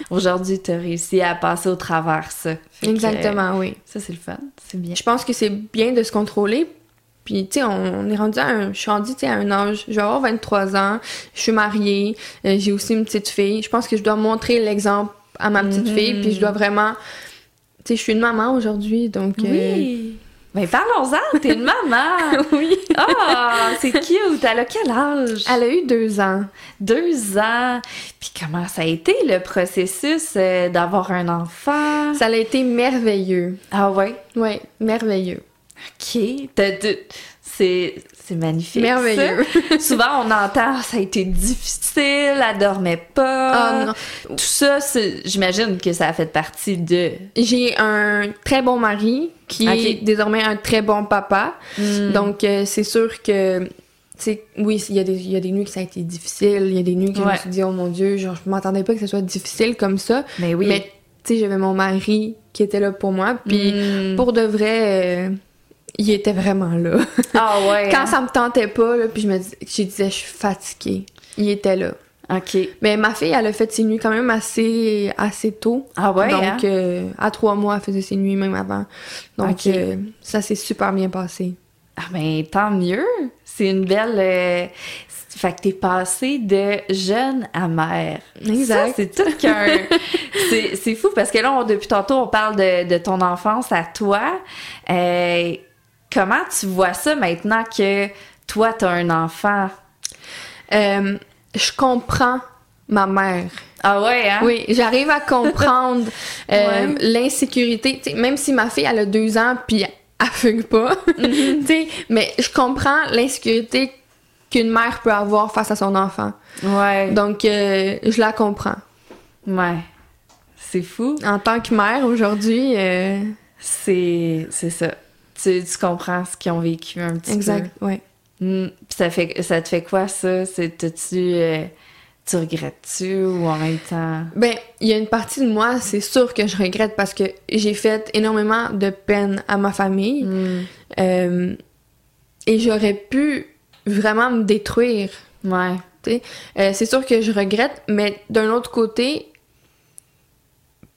A: aujourd'hui, tu as réussi à passer au travers ça. Fait que,
D: Exactement, oui.
A: euh, ça, c'est le fun. C'est bien.
D: Je pense que c'est bien de se contrôler. Puis, tu sais, on, est rendu à un... Je suis rendue, sais, à un âge... Je vais avoir 23 ans. Je suis mariée. euh, J'ai aussi une petite fille. Je pense que je dois montrer l'exemple à ma petite
A: Mhm.
D: fille. Puis je dois vraiment... Tu sais, je suis une maman aujourd'hui, donc... euh,
A: Oui. Ben, parlons-en. T'es une maman. <laughs>
D: oui.
A: Ah, c'est cute. Elle a quel âge?
D: Elle a eu deux ans.
A: Deux ans. Puis comment ça a été le processus euh, d'avoir un enfant?
D: Ça a été merveilleux.
A: Ah ouais?
D: Oui, merveilleux.
A: OK. C'est c'est magnifique.
D: Merveilleux.
A: ça. Souvent, on entend ça a été difficile, elle dormait pas.
D: Ah non.
A: Tout ça, j'imagine que ça a fait partie de.
D: J'ai un très bon mari qui est désormais un très bon papa.
A: Hmm.
D: Donc, euh, c'est sûr que, oui, il y, a des- y a des nuits que ça a été difficile. Il y a des nuits que je me suis dit, oh mon Dieu, genre, je m'attendais pas que ce soit difficile comme ça.
A: Mais oui.
D: Mais, tu sais, j'avais mon mari qui était là pour moi. Puis,
A: Hmm.
D: pour de vrai, euh, il était vraiment là.
A: Ah ouais. <laughs>
D: Quand
A: hein?
D: ça me tentait pas, là, puis je me dis, je disais, je suis fatiguée. Il était là.
A: OK.
D: Mais ma fille, elle a fait ses nuits quand même assez, assez tôt.
A: Ah ouais.
D: Donc,
A: hein?
D: euh, à trois mois, elle faisait ses nuits même avant. Donc, euh, ça s'est super bien passé.
A: Ah ben tant mieux. C'est une belle. euh, Fait que t'es passé de jeune à mère.
D: Exact.
A: C'est tout qu'un. <laughs> c'est, c'est fou parce que là, on- depuis tantôt, on parle de, de ton enfance à toi. Euh, comment tu vois ça maintenant que toi, t'as un enfant?
D: Euh, je comprends ma mère.
A: Ah ouais, hein?
D: Oui, j'arrive à comprendre <laughs> euh,
A: Ouais.
D: l'insécurité. Tu Même si ma fille, elle a deux ans, puis elle fugue pas. <laughs> Tu sais, mais je comprends l'insécurité qu'une mère peut avoir face à son enfant.
A: Ouais.
D: Donc, euh, je la comprends.
A: Ouais. C'est fou.
D: En tant que mère, aujourd'hui,
A: C'est, c'est ça. Tu, tu comprends ce qu'ils ont vécu un petit peu.
D: exact, ouais.
A: Hmm. Puis ça, fait, ça te fait quoi, ça? C'est, t'as-tu, euh, tu regrettes-tu ou en même temps?
D: Ben, il y a une partie de moi, c'est sûr que je regrette parce que j'ai fait énormément de peine à ma famille.
A: Hmm.
D: Euh, et j'aurais pu vraiment me détruire.
A: Ouais.
D: Euh, c'est sûr que je regrette, mais d'un autre côté,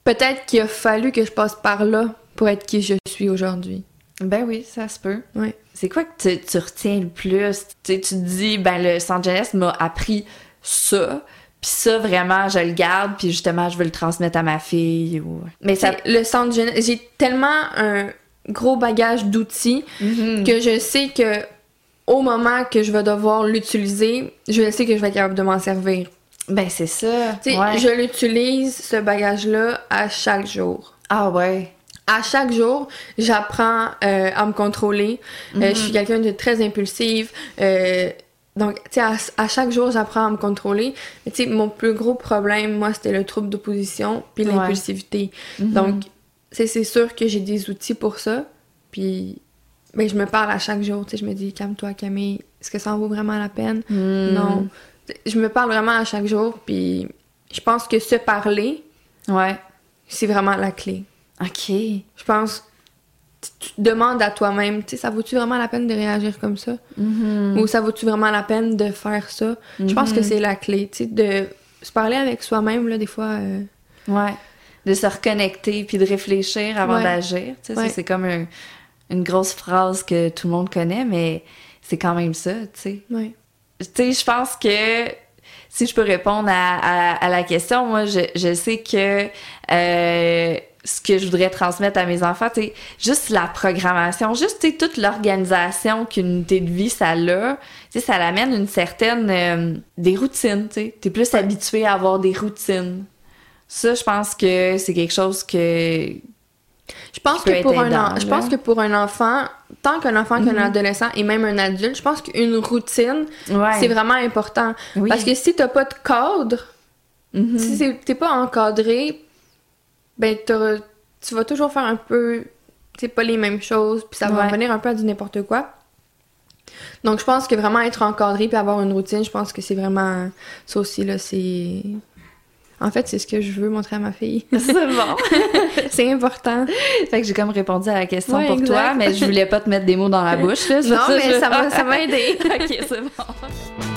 D: peut-être qu'il a fallu que je passe par là pour être qui je suis aujourd'hui.
A: Ben oui, ça se peut.
D: Ouais.
A: C'est quoi que tu, tu retiens le plus? Tu, tu te dis, ben le centre jeunesse m'a appris ça, puis ça, vraiment, je le garde, puis justement, je veux le transmettre à ma fille. Ou... Mais ça...
D: Le centre jeunesse, j'ai tellement un gros bagage d'outils
A: Mhm.
D: que je sais que au moment que je vais devoir l'utiliser, je sais que je vais être capable de m'en servir.
A: Ben c'est ça.
D: Tu sais,
A: Ouais.
D: je l'utilise, ce bagage-là, à chaque jour.
A: Ah ouais.
D: À chaque jour, j'apprends euh, à me contrôler. Euh,
A: Mhm.
D: je suis quelqu'un de très impulsive. euh, donc, tu sais, à, à chaque jour, j'apprends à me contrôler. Mais tu sais, mon plus gros problème, moi, c'était le trouble d'opposition puis
A: Ouais.
D: l'impulsivité.
A: Mhm.
D: Donc, tu sais, c'est sûr que j'ai des outils pour ça. Puis, ben, je me parle à chaque jour. Tu sais, je me dis, calme-toi, Camille. Est-ce que ça en vaut vraiment la peine?
A: Hmm.
D: Non. Je me parle vraiment à chaque jour. Puis, je pense que se parler,
A: Ouais.
D: c'est vraiment la clé.
A: OK.
D: Je pense, tu te demandes à toi-même, tu sais, ça vaut-tu vraiment la peine de réagir comme ça?
A: Mhm.
D: Ou ça vaut-tu vraiment la peine de faire ça? Je pense que
A: Mhm.
D: c'est la clé, tu sais, de se parler avec soi-même, là, des fois. euh,
A: Ouais. De se reconnecter puis de réfléchir avant
D: Ouais.
A: d'agir. Tu sais,
D: Ouais.
A: c'est comme un- une grosse phrase que tout le monde connaît, mais c'est quand même ça, tu sais.
D: ouais.
A: Tu sais, je pense que si je peux répondre à, à- à la question, moi, je, je sais que euh, ce que je voudrais transmettre à mes enfants, sais, juste la programmation, juste tu sais, toute l'organisation qu'une unité de vie, ça a, tu sais, ça l'amène une certaine... euh, des routines, tu sais. T'es plus habitué à avoir des routines. Ça, je pense que c'est quelque chose que...
D: Je pense que pour un en- je pense que pour un enfant, tant qu'un enfant qu'un
A: Mhm.
D: adolescent et même un adulte, je pense qu'une routine,
A: Ouais.
D: c'est vraiment important.
A: Oui.
D: Parce que si t'as pas de cadre,
A: Mhm.
D: si c'est- t'es pas encadré, ben tu vas toujours faire un peu, tu sais, pas les mêmes choses, puis ça va revenir un peu à du n'importe quoi. Donc je pense que vraiment être encadré puis avoir une routine, je pense que c'est vraiment ça aussi là, c'est En fait, c'est ce que je veux montrer à ma fille. <laughs>
A: C'est bon. <laughs>
D: c'est important.
A: fait que j'ai comme répondu à la question
D: Ouais,
A: pour
D: exact.
A: toi, mais je voulais pas te mettre des mots dans la bouche. Là.
D: Non,
A: Ça,
D: mais
A: je-
D: ça m'a ça m'a aidé. <laughs>
A: ok, c'est bon.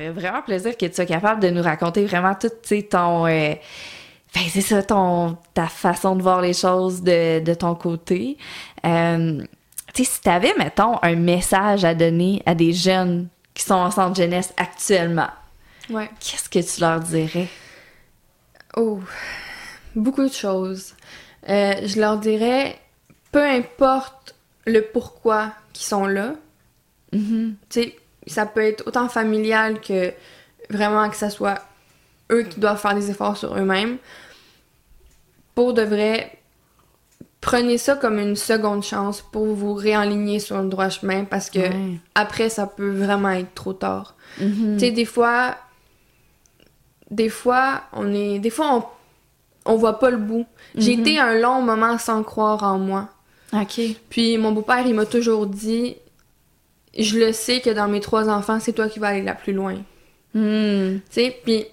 A: Fait vraiment plaisir que tu sois capable de nous raconter vraiment tout, tu sais, ton... euh, ben, c'est ça, ton, ta façon de voir les choses de, de ton côté. Euh, tu sais, si t'avais, mettons, un message à donner à des jeunes qui sont en centre jeunesse actuellement,
D: Ouais.
A: qu'est-ce que tu leur dirais?
D: Oh, beaucoup de choses. Euh, je leur dirais, peu importe le pourquoi qu'ils sont là,
A: Mhm.
D: tu sais, ça peut être autant familial que vraiment que ça soit eux qui doivent faire des efforts sur eux-mêmes. Pour de vrai, prenez ça comme une seconde chance pour vous réaligner sur le droit chemin parce que
A: Ouais.
D: après, ça peut vraiment être trop tard.
A: Mhm.
D: Tu sais, des fois, des fois, on est, des fois, on, on voit pas le bout. J'ai
A: Mhm.
D: été un long moment sans croire en moi.
A: OK.
D: Puis mon beau-père, il m'a toujours dit, je le sais que dans mes trois enfants, c'est toi qui vas aller la plus loin.
A: Hmm.
D: Tu sais, puis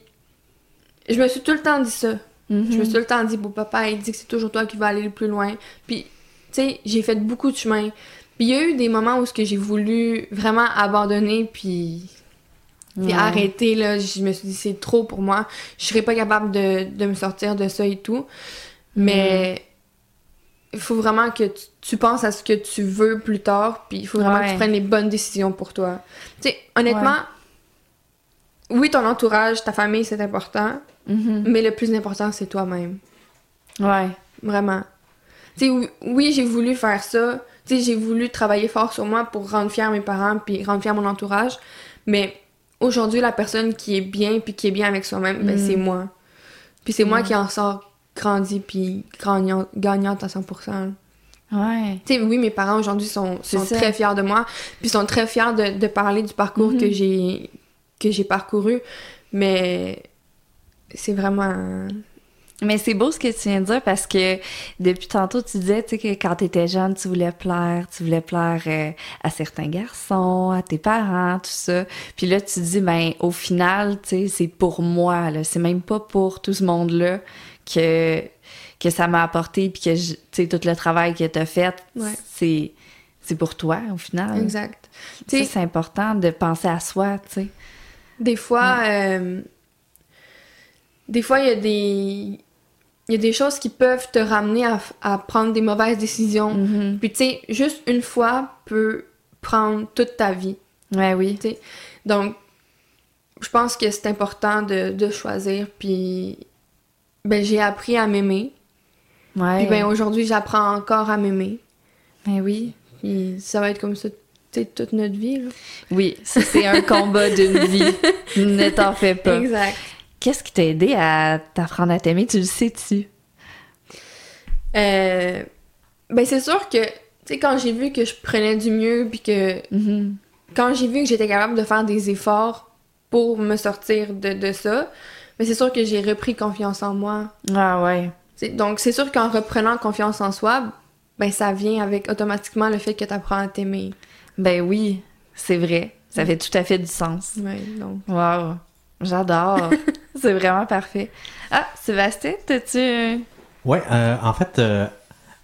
D: je me suis tout le temps dit ça.
A: Mhm.
D: Je me suis tout le temps dit, beau papa, il dit que c'est toujours toi qui vas aller le plus loin. Puis, tu sais, j'ai fait beaucoup de chemin. Puis il y a eu des moments où ce que j'ai voulu vraiment abandonner, puis, puis arrêter, là. Je me suis dit, c'est trop pour moi. Je serais pas capable de, de me sortir de ça et tout. Mais il faut vraiment que tu, tu penses à ce que tu veux plus tard, puis il faut vraiment que tu prennes les bonnes décisions pour toi. Tu sais, honnêtement, oui, ton entourage, ta famille, c'est important.
A: Mhm.
D: Mais le plus important, c'est toi-même.
A: Ouais.
D: Vraiment. Tu sais, oui, j'ai voulu faire ça. Tu sais, j'ai voulu travailler fort sur moi pour rendre fier mes parents puis rendre fier mon entourage. Mais aujourd'hui, la personne qui est bien puis qui est bien avec soi-même, ben,
A: Mm.
D: c'est moi. Puis c'est moi qui en sors grandi puis gagnante, gagnante à 100%.
A: Ouais.
D: Tu sais, oui, mes parents aujourd'hui sont, sont très fiers de moi, puis sont très fiers de, de parler du parcours
A: Mhm.
D: que j'ai que j'ai parcouru, mais c'est vraiment
A: Mais c'est beau ce que tu viens de dire parce que depuis tantôt, tu disais tu sais, que quand tu étais jeune, tu voulais plaire, tu voulais plaire euh, à certains garçons, à tes parents, tout ça. Puis là, tu dis, ben, au final, tu sais, c'est pour moi, là. C'est même pas pour tout ce monde-là que, que ça m'a apporté, puis que, je- tu sais, tout le travail que tu as fait,
D: Ouais.
A: c'est, c'est pour toi, au final.
D: exact.
A: C'est important de penser à soi, tu sais.
D: Des fois, euh, des fois, il y a des, il y a des choses qui peuvent te ramener à, à prendre des mauvaises décisions.
A: Mhm.
D: Puis tu sais, juste une fois peut prendre toute ta vie.
A: Ouais, oui.
D: Donc, je pense que c'est important de, de choisir. Puis, ben, j'ai appris à m'aimer.
A: Ouais.
D: Puis ben, aujourd'hui, j'apprends encore à m'aimer.
A: Ben oui.
D: Puis ça va être comme ça, toute notre vie. là.
A: Oui, ça c'est un <laughs> combat d'une vie. ne t'en fais pas.
D: Exact.
A: Qu'est-ce qui t'a aidé à t'apprendre à t'aimer? Tu le sais-tu?
D: Euh, ben c'est sûr que, tu sais, quand j'ai vu que je prenais du mieux, puis que
A: Mhm.
D: quand j'ai vu que j'étais capable de faire des efforts pour me sortir de, de ça, ben c'est sûr que j'ai repris confiance en moi.
A: Ah ouais.
D: Donc c'est sûr qu'en reprenant confiance en soi, ben ça vient avec automatiquement le fait que tu apprends à t'aimer.
A: Ben oui, c'est vrai. Ça fait tout à fait du sens.
D: Ouais, donc.
A: Wow. J'adore. <laughs> c'est vraiment parfait. Ah, Sébastien, t'as-tu...
B: Ouais, euh, en fait, euh,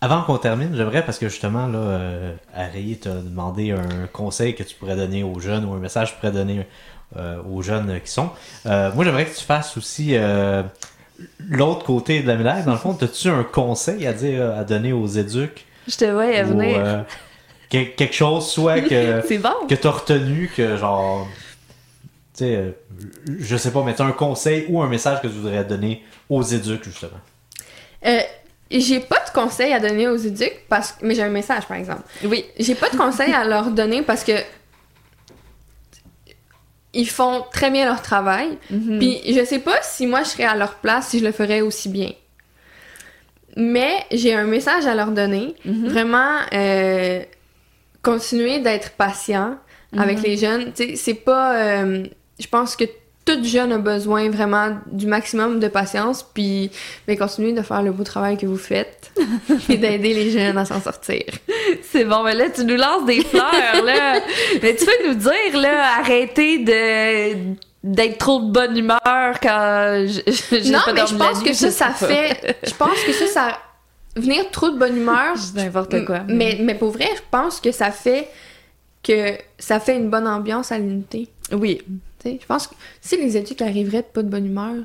B: avant qu'on termine, j'aimerais, parce que justement, là, euh, Harry t'a demandé un conseil que tu pourrais donner aux jeunes ou un message que tu pourrais donner euh, aux jeunes qui sont. Euh, moi, j'aimerais que tu fasses aussi euh, l'autre côté de la médaille. Dans le fond, as-tu un conseil à dire, à donner aux éduques
A: Je te vois
B: ou,
A: venir.
B: euh, que- quelque chose, soit que, <laughs>
A: C'est bon.
B: que tu as retenu, que genre. Tu sais, euh, je sais pas, mais t'as un conseil ou un message que tu voudrais donner aux éduques, justement?
D: Euh, j'ai pas de conseils à donner aux éduques, parce... mais j'ai un message par exemple.
A: Oui.
D: J'ai pas de conseils à leur donner parce que ils font très bien leur travail.
A: Mhm.
D: Puis je sais pas si moi je serais à leur place si je le ferais aussi bien. Mais j'ai un message à leur donner.
A: Mhm.
D: Vraiment, euh, continuer d'être patient avec
A: Mhm.
D: les jeunes. C'est pas. euh, je pense que toute jeune a besoin vraiment du maximum de patience, puis ben, continuez de faire le beau travail que vous faites <laughs> et d'aider les jeunes à s'en sortir.
A: C'est bon, mais là, tu nous lances des fleurs, là. <laughs> mais tu peux nous dire, là, arrêtez de d'être trop de bonne humeur quand j'ai
D: Non,
A: pas
D: mais je pense
A: nuit,
D: que ça, ça fait. Je pense que ça, ça. Venir trop de bonne humeur. <laughs>
A: N'importe quoi.
D: Mais, mais pour vrai, je pense que ça fait que ça fait une bonne ambiance à l'unité.
A: Oui.
D: Je pense que si les études arriveraient de pas de bonne humeur,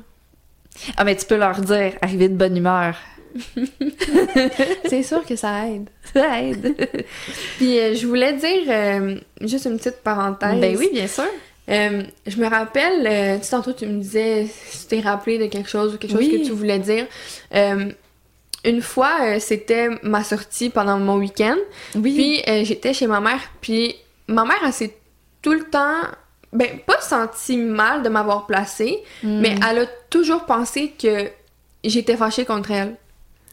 A: Ah, mais tu peux leur dire, arriver de bonne humeur. <laughs>
D: c'est sûr que ça aide.
A: Ça aide. <laughs>
D: Puis euh, je voulais dire euh, juste une petite parenthèse.
A: ben oui, bien sûr.
D: Euh, je me rappelle, tu tantôt tu me disais si tu t'es rappelé de quelque chose ou quelque chose que tu voulais dire. Une fois, c'était ma sortie pendant mon week-end.
A: Oui.
D: Puis j'étais chez ma mère, puis ma mère, elle s'est tout le temps, ben pas senti mal de m'avoir placée,
A: Hmm.
D: mais elle a toujours pensé que j'étais fâchée contre elle.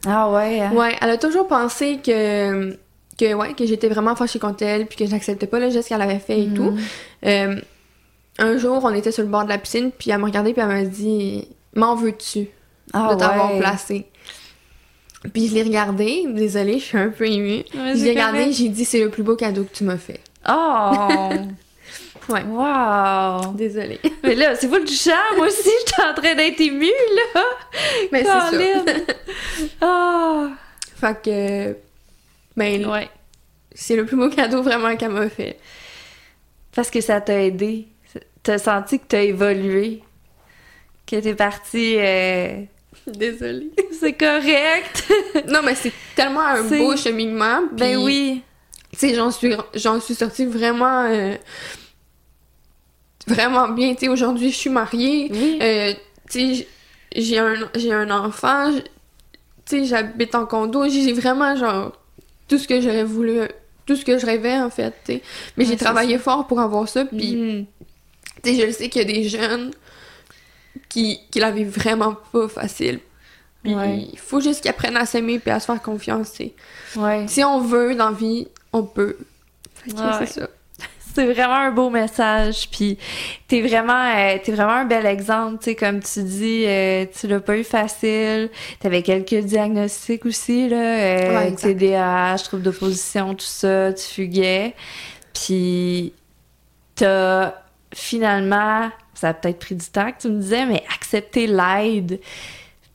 A: Ah ouais. hein?
D: Ouais, elle a toujours pensé que que ouais, que j'étais vraiment fâchée contre elle, puis que j'acceptais pas le geste qu'elle avait fait et tout.
A: Mhm.
D: Euh, un jour, on était sur le bord de la piscine, puis elle m'a regardé puis elle m'a dit "M'en veux-tu
A: Ah
D: de t'avoir
A: ouais.
D: placée Puis je l'ai regardé, désolée, je suis un peu émue.
A: Ouais,
D: je l'ai regardé,
A: correct.
D: j'ai dit c'est le plus beau cadeau que tu m'as fait.
A: Oh! <laughs>
D: Ouais.
A: Wow!
D: Désolée. <laughs>
A: Mais là, c'est vous le touchant, moi aussi, j'étais en train d'être émue, là! <laughs>
D: Mais c'est ça. <laughs>
A: Ah!
D: Fait que ben
A: Ouais.
D: c'est le plus beau cadeau vraiment qu'elle m'a fait.
A: Parce que ça t'a aidé. T'as senti que t'as évolué. Que t'es parti. euh,
D: Désolée.
A: C'est correct!
D: non, mais c'est tellement un beau cheminement.
A: ben oui!
D: Tu sais, j'en suis, j'en suis sortie vraiment, euh, vraiment bien. Tu sais, aujourd'hui, je suis mariée.
A: Oui!
D: Euh, tu sais, j'ai un, j'ai un enfant. Tu sais, j'habite en condo. J'ai vraiment, genre, tout ce que j'aurais voulu, tout ce que je rêvais, en fait, tu sais. Mais
A: Ouais,
D: j'ai travaillé fort pour avoir ça. Puis,
A: Mhm.
D: tu sais, je le sais qu'il y a des jeunes qui, qui la vivent vraiment pas facile. Puis,
A: Ouais.
D: il faut juste qu'ils apprennent à s'aimer puis à se faire confiance, tu sais.
A: Ouais.
D: Si on veut dans la vie, on peut. Fait que
A: Ouais.
D: c'est ça.
A: C'est vraiment un beau message, puis t'es vraiment, euh, t'es vraiment un bel exemple, tu sais, comme tu dis, euh, tu l'as pas eu facile, t'avais quelques diagnostics aussi, là, euh,
D: Ouais.
A: TDAH, trouble d'opposition, tout ça, tu fuguais, puis t'as finalement, ça a peut-être pris du temps que tu me disais, mais accepter l'aide,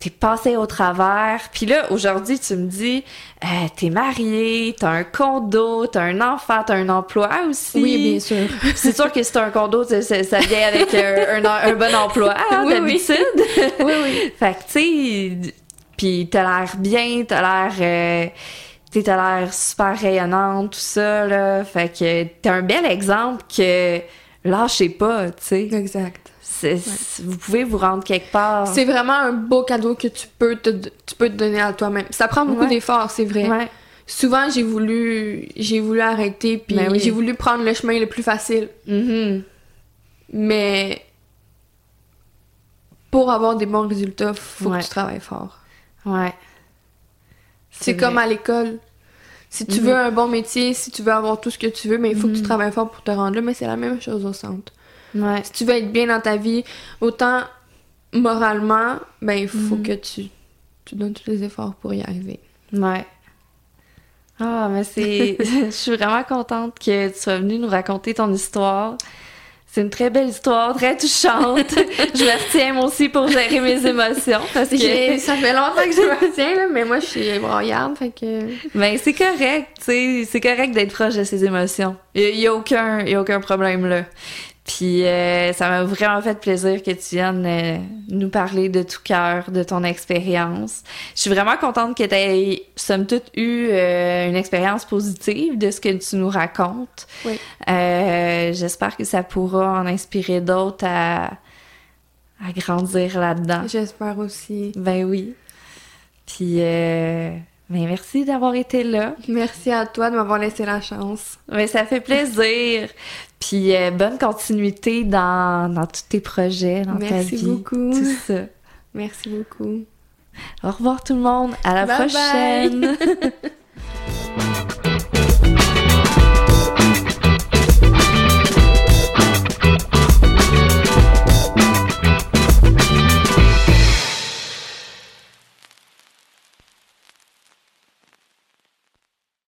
A: t'es passé au travers. Puis là, aujourd'hui, tu me dis, euh, t'es marié, t'as un condo, t'as un enfant, t'as un emploi aussi.
D: Oui, bien sûr. <laughs>
A: C'est sûr que c'est un condo, ça, vient avec un, un- un bon emploi, hein,
D: Oui, oui.
A: d'habitude. <laughs>
D: oui, oui.
A: fait que, tu sais, puis t'as l'air bien, t'as l'air... euh, t'as l'air super rayonnante, tout ça, là. Fait que t'es un bel exemple que lâchez pas, tu sais.
D: Exact.
A: Vous pouvez vous rendre quelque part.
D: C'est vraiment un beau cadeau que tu peux te, tu peux te donner à toi-même. Ça prend beaucoup
A: Ouais.
D: d'efforts, c'est vrai.
A: Ouais.
D: Souvent, j'ai voulu, j'ai voulu arrêter, puis
A: Ben oui.
D: j'ai voulu prendre le chemin le plus facile.
A: Mhm.
D: Mais pour avoir des bons résultats, faut que tu travailles fort.
A: Ouais.
D: C'est comme à l'école. Si tu
A: Mhm.
D: veux un bon métier, si tu veux avoir tout ce que tu veux, mais il faut que tu
A: Mhm.
D: travailles fort pour te rendre là. Mais c'est la même chose au centre.
A: Ouais.
D: Si tu veux être bien dans ta vie, autant moralement, ben il faut
A: Mhm.
D: que tu, tu donnes tous les efforts pour y arriver.
A: Ouais. Ah, mais c'est. <laughs> <laughs> Je suis vraiment contente que tu sois venue nous raconter ton histoire. C'est une très belle histoire, très touchante. <laughs> je me retiens moi aussi pour gérer mes émotions parce que.
D: Ça fait longtemps que je me tiens, là, mais moi je suis broyarde, fait que.
A: Mais c'est correct, tu sais, c'est correct d'être proche de ses émotions. Il y, a aucun, y a aucun problème là. Puis euh, ça m'a vraiment fait plaisir que tu viennes euh, nous parler de tout cœur, de ton expérience. Je suis vraiment contente que tu aies, somme toute, eu euh, une expérience positive de ce que tu nous racontes.
D: Oui.
A: Euh, J'espère que ça pourra en inspirer d'autres à, à grandir là-dedans.
D: J'espère aussi.
A: Ben oui. Puis, ben merci d'avoir été là.
D: Merci à toi de m'avoir laissé la chance.
A: Ben, ça fait plaisir. Puis, euh, bonne continuité dans, dans tous tes projets, dans ta
D: Merci
A: vie.
D: beaucoup.
A: Tout ça.
D: Merci beaucoup.
A: Au revoir tout le monde. À la
D: Bye bye.
A: prochaine. <laughs>